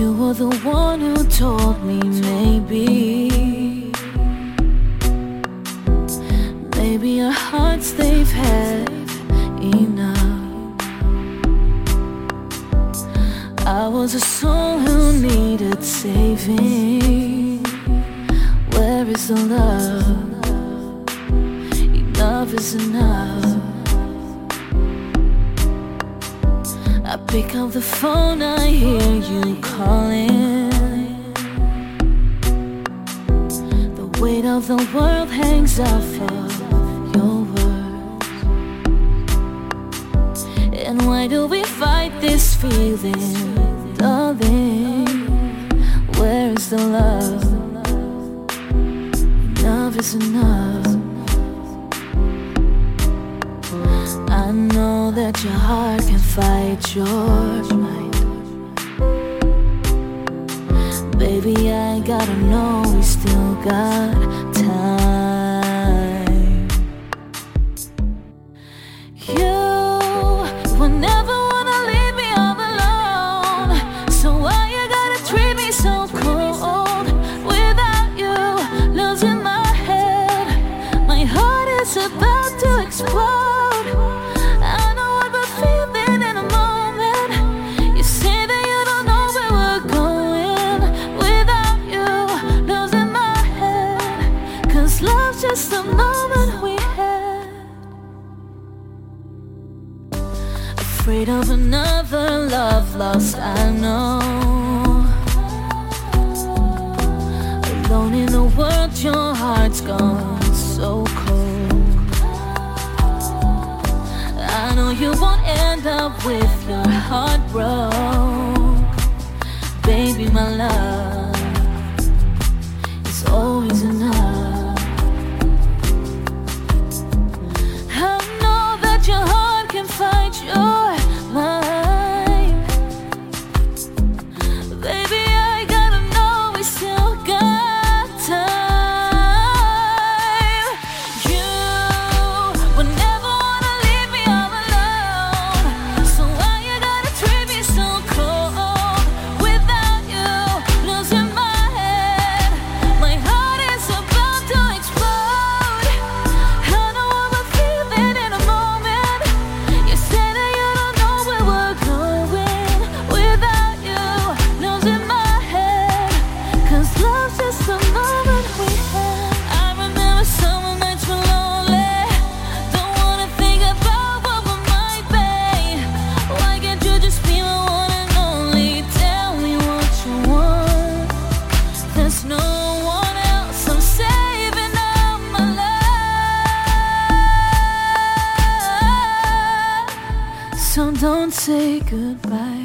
You were the one who told me maybe, maybe our hearts they've had enough. I was a soul who needed saving. Where is the love? Enough is enough. I pick up the phone, I hear you calling. The weight of the world hangs off of your words. And why do we fight this feeling, darling? Where is the love? Enough is enough. That your heart can fight your mind. Baby, I gotta know we still got time. Afraid of another love lost, I know. Alone in the world, your heart's gone so cold. I know you won't end up with your heart broke. Baby, my love don't say goodbye.